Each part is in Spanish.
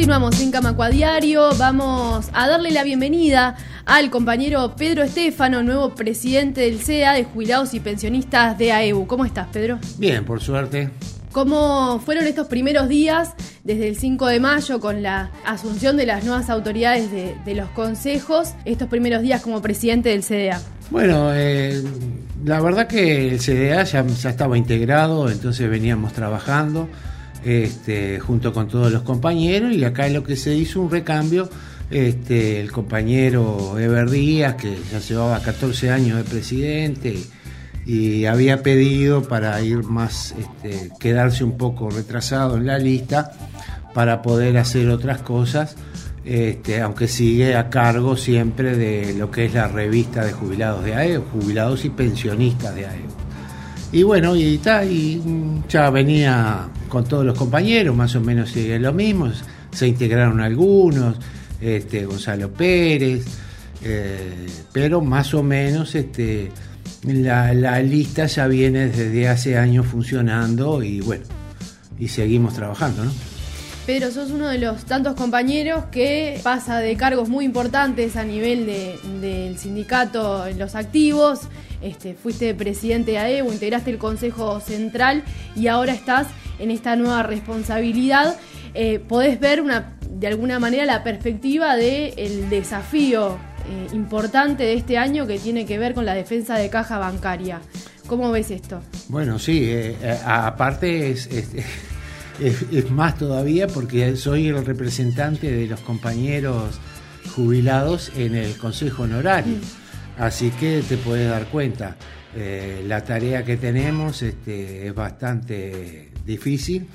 Continuamos en Camacua Diario. Vamos a darle la bienvenida al compañero Pedro Estefano, nuevo presidente del CEA de Jubilados y Pensionistas de AEU. ¿Cómo estás, Pedro? Bien, por suerte. ¿Cómo fueron estos primeros días desde el 5 de mayo con la asunción de las nuevas autoridades de, los consejos, estos primeros días como presidente del CDA? Bueno, eh, la verdad que el CDA ya, ya estaba integrado, entonces veníamos trabajando este, junto con todos los compañeros y acá lo que se hizo un recambio. Este, el compañero Ever Díaz, que ya llevaba 14 años de presidente y, había pedido para ir más, este, quedarse un poco retrasado en la lista para poder hacer otras cosas, aunque sigue a cargo siempre de lo que es la revista de jubilados de AEO, jubilados y pensionistas de AEO. Y bueno, y, y ya venía con todos los compañeros, más o menos sigue lo mismo, se integraron algunos, este, Gonzalo Pérez, eh, pero más o menos este, la, la, lista ya viene desde hace años funcionando y bueno, y seguimos trabajando, ¿no? Pedro, sos uno de los tantos compañeros que pasa de cargos muy importantes a nivel del sindicato en los activos. Este, fuiste presidente de AEU, integraste el Consejo Central y ahora estás en esta nueva responsabilidad. Eh, podés ver una, de alguna manera la perspectiva del desafío eh, importante de este año que tiene que ver con la defensa de caja bancaria. ¿Cómo ves esto? Bueno, sí, eh, aparte es es, más todavía porque soy el representante de los compañeros jubilados en el Consejo Honorario. Mm. Así que te puedes dar cuenta, eh, la tarea que tenemos este, es bastante difícil,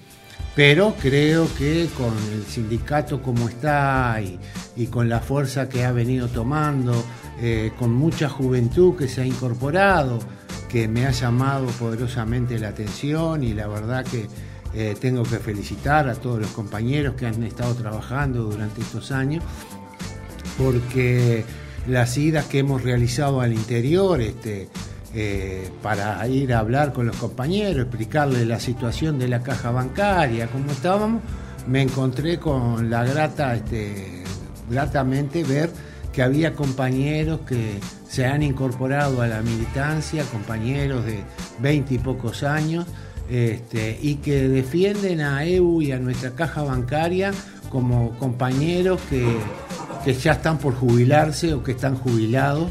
pero creo que con el sindicato como está y, con la fuerza que ha venido tomando, eh, con mucha juventud que se ha incorporado, que me ha llamado poderosamente la atención y la verdad que eh, tengo que felicitar a todos los compañeros que han estado trabajando durante estos años, porque las idas que hemos realizado al interior, este, eh, para ir a hablar con los compañeros, explicarles la situación de la caja bancaria, cómo estábamos, me encontré con la grata, este, gratamente ver que había compañeros que se han incorporado a la militancia, compañeros de veinte y pocos años, este, y que defienden a EU y a nuestra caja bancaria como compañeros que, ya están por jubilarse o que están jubilados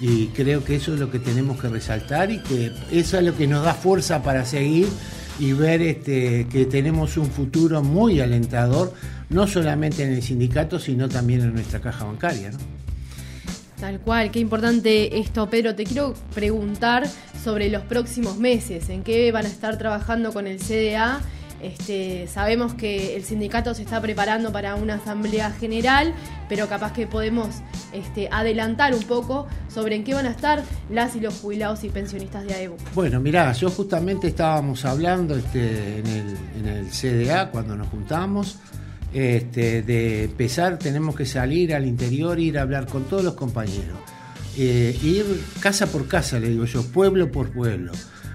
y creo que eso es lo que tenemos que resaltar y que eso es lo que nos da fuerza para seguir y ver este, que tenemos un futuro muy alentador, no solamente en el sindicato, sino también en nuestra caja bancaria. Tal cual, qué importante esto, Pedro. Te quiero preguntar sobre los próximos meses, en qué van a estar trabajando con el CDA. Este, sabemos que el sindicato se está preparando para una asamblea general, pero capaz que podemos este, adelantar un poco sobre en qué van a estar las y los jubilados y pensionistas de AEBU. Bueno, mirá, yo justamente estábamos hablando este, en, el, en el CDA cuando nos juntamos este, de empezar, tenemos que salir al interior, ir a hablar con todos los compañeros, eh, ir casa por casa, le digo yo, pueblo por pueblo.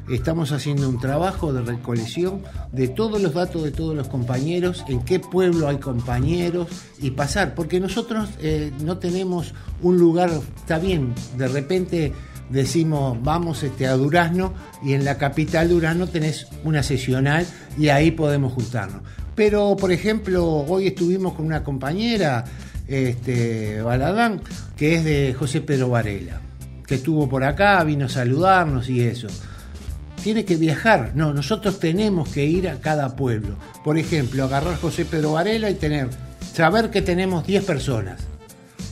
Estamos haciendo un trabajo de recolección de todos los datos de todos los compañeros, en qué pueblo hay compañeros y pasar, porque nosotros eh, no tenemos un lugar, está bien, de repente decimos vamos este, a Durazno y en la capital Durazno tenés una sesional y ahí podemos juntarnos. Pero, por ejemplo, hoy estuvimos con una compañera, este, Baladán, que es de José Pedro Varela, que estuvo por acá, vino a saludarnos y eso. Tiene que viajar, no, nosotros tenemos que ir a cada pueblo. Por ejemplo, agarrar José Pedro Varela y tener, saber que tenemos 10 personas,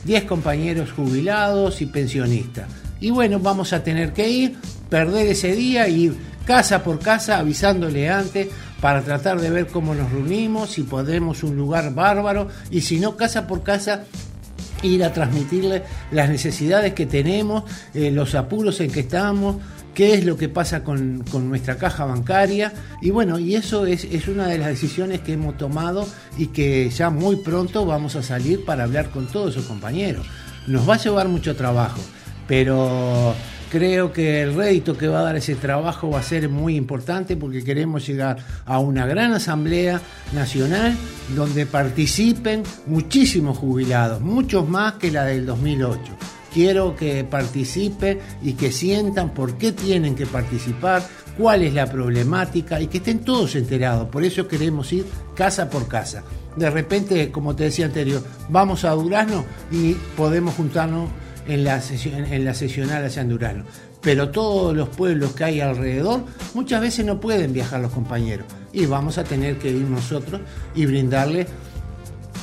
10 compañeros jubilados y pensionistas. Y bueno, vamos a tener que ir, perder ese día ir casa por casa avisándole antes para tratar de ver cómo nos reunimos, si podemos un lugar bárbaro y si no, casa por casa ir a transmitirle las necesidades que tenemos, eh, los apuros en que estamos, qué es lo que pasa con, nuestra caja bancaria. Y bueno, y eso es, es, una de las decisiones que hemos tomado y que ya muy pronto vamos a salir para hablar con todos esos compañeros. Nos va a llevar mucho trabajo, pero Creo que el rédito que va a dar ese trabajo va a ser muy importante porque queremos llegar a una gran asamblea nacional donde participen muchísimos jubilados, muchos más que la del 2008 quiero que participen y que sientan por qué tienen que participar, cuál es la problemática y que estén todos enterados. Por eso queremos ir casa por casa. De repente, como te decía anterior, vamos a Durazno y podemos juntarnos en la, sesión, en la sesional allá en Durazno. Pero todos los pueblos que hay alrededor muchas veces no pueden viajar los compañeros y vamos a tener que ir nosotros y brindarle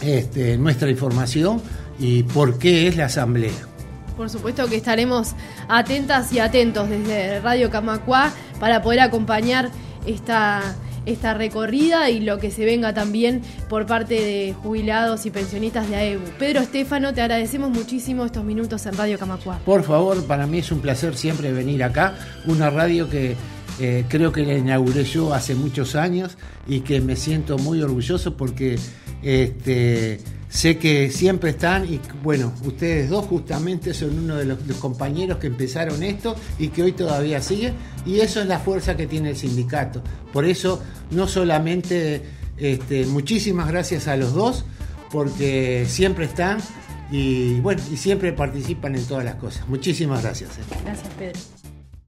este, nuestra información y por qué es la asamblea. Por supuesto que estaremos atentas y atentos desde Radio Camacuá para poder acompañar esta, esta recorrida y lo que se venga también por parte de jubilados y pensionistas de AEBU. Pedro Estefano, te agradecemos muchísimo estos minutos en Radio Camacuá. Por favor, para mí es un placer siempre venir acá, una radio que eh, creo que la inauguré yo hace muchos años y que me siento muy orgulloso porque este, Sé que siempre están y bueno, ustedes dos justamente son uno de los, compañeros que empezaron esto y que hoy todavía siguen y eso es la fuerza que tiene el sindicato. Por eso no solamente este, muchísimas gracias a los dos porque siempre están y bueno, y siempre participan en todas las cosas. Muchísimas gracias. Eh. Gracias, Pedro.